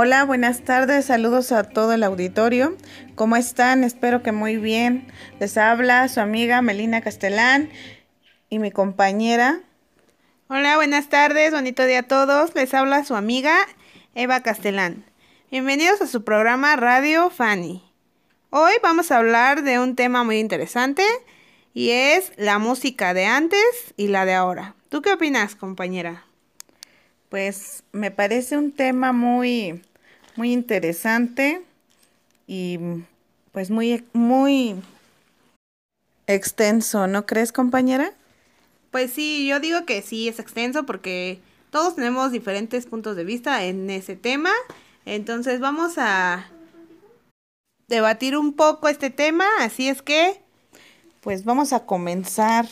Hola, buenas tardes, saludos a todo el auditorio. ¿Cómo están? Espero que muy bien. Les habla su amiga Melina Castelán y mi compañera. Hola, buenas tardes, bonito día a todos. Les habla su amiga Eva Castelán. Bienvenidos a su programa Radio Fanny. Hoy vamos a hablar de un tema muy interesante y es la música de antes y la de ahora. ¿Tú qué opinas, compañera? Pues me parece un tema muy, muy interesante y pues muy, muy extenso, ¿no crees, compañera? Pues sí, yo digo que sí es extenso porque todos tenemos diferentes puntos de vista en ese tema. Entonces vamos a debatir un poco este tema, así es que... Pues vamos a comenzar.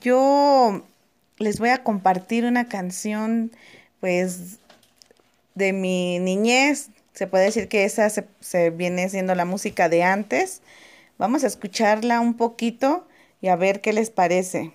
Yo les voy a compartir una canción pues de mi niñez. Se puede decir que esa se, viene siendo la música de antes. Vamos a escucharla un poquito y a ver qué les parece.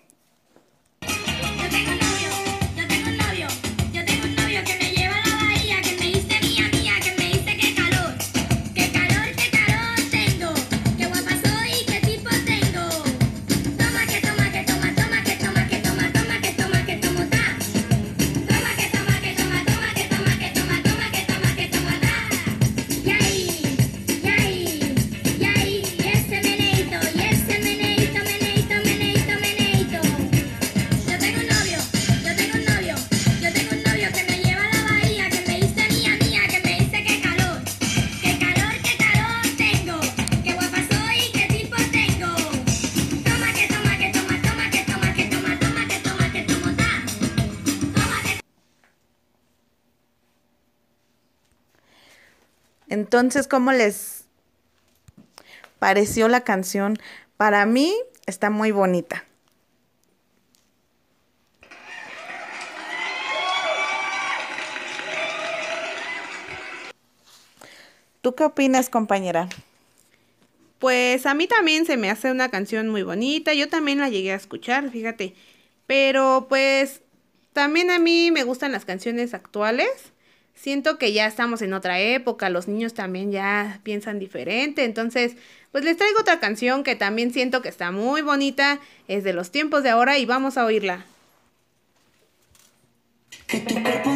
Entonces, ¿cómo les pareció la canción? Para mí está muy bonita. ¿Tú qué opinas, compañera? Pues a mí también se me hace una canción muy bonita. Yo también la llegué a escuchar, fíjate. Pero pues también a mí me gustan las canciones actuales siento que ya estamos en otra época, los niños también ya piensan diferente, entonces pues les traigo otra canción que también siento que está muy bonita, es de los tiempos de ahora y vamos a oírla. Que tu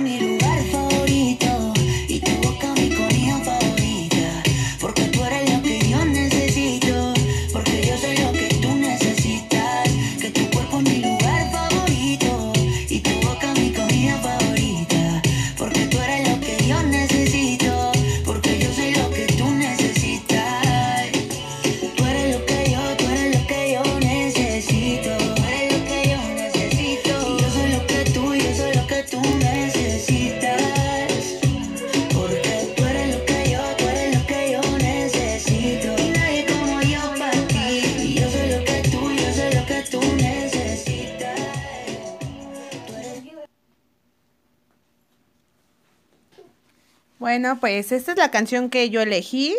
Bueno, pues esta es la canción que yo elegí.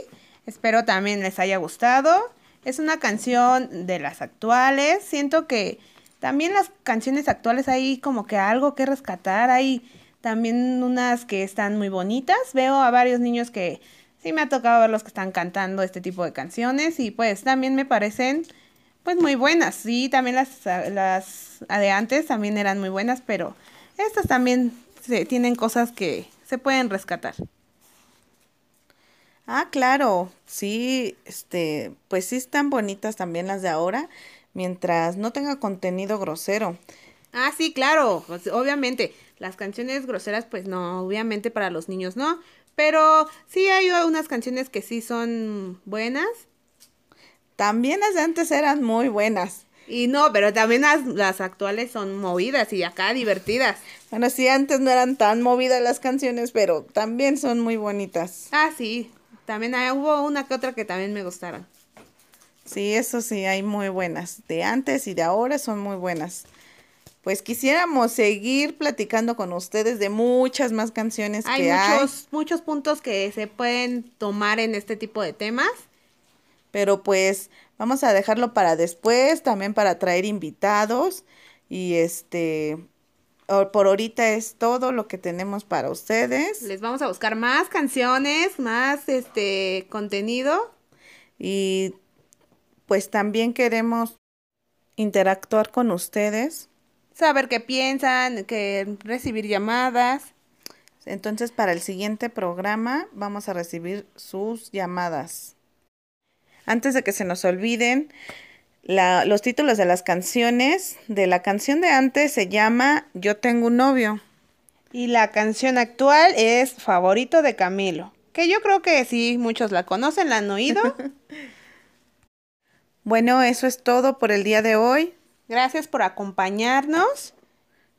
Espero también les haya gustado. Es una canción de las actuales. Siento que también las canciones actuales hay como que algo que rescatar. Hay también unas que están muy bonitas. Veo a varios niños que sí me ha tocado ver los que están cantando este tipo de canciones y pues también me parecen pues muy buenas. Sí, también las, las de antes también eran muy buenas, pero estas también se, tienen cosas que se pueden rescatar. Ah, claro, sí, este, pues sí están bonitas también las de ahora, mientras no tenga contenido grosero. Ah, sí, claro, pues, obviamente, las canciones groseras, pues no, obviamente para los niños no, pero sí hay unas canciones que sí son buenas. También las de antes eran muy buenas. Y no, pero también las, las actuales son movidas y acá divertidas. Bueno, sí, antes no eran tan movidas las canciones, pero también son muy bonitas. Ah, sí, también hubo una que otra que también me gustaron. Sí, eso sí, hay muy buenas. De antes y de ahora son muy buenas. Pues quisiéramos seguir platicando con ustedes de muchas más canciones hay que muchos, hay. muchos puntos que se pueden tomar en este tipo de temas. Pero pues vamos a dejarlo para después, también para traer invitados y este por ahorita es todo lo que tenemos para ustedes. Les vamos a buscar más canciones, más este contenido. Y pues también queremos interactuar con ustedes. Saber qué piensan, que recibir llamadas. Entonces para el siguiente programa vamos a recibir sus llamadas. Antes de que se nos olviden, los títulos de las canciones de la canción de antes se llama Yo tengo un novio. Y la canción actual es Favorito de Camilo, que yo creo que sí, muchos la conocen, la han oído. bueno, eso es todo por el día de hoy. Gracias por acompañarnos.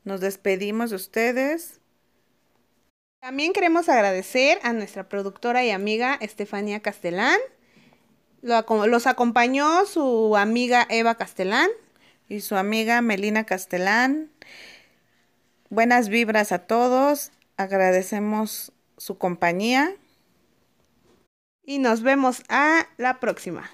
Nos despedimos de ustedes. También queremos agradecer a nuestra productora y amiga Estefanía Castelán los acompañó su amiga Eva Castelán. Y su amiga Melina Castelán. Buenas vibras a todos. Agradecemos su compañía. Y nos vemos a la próxima.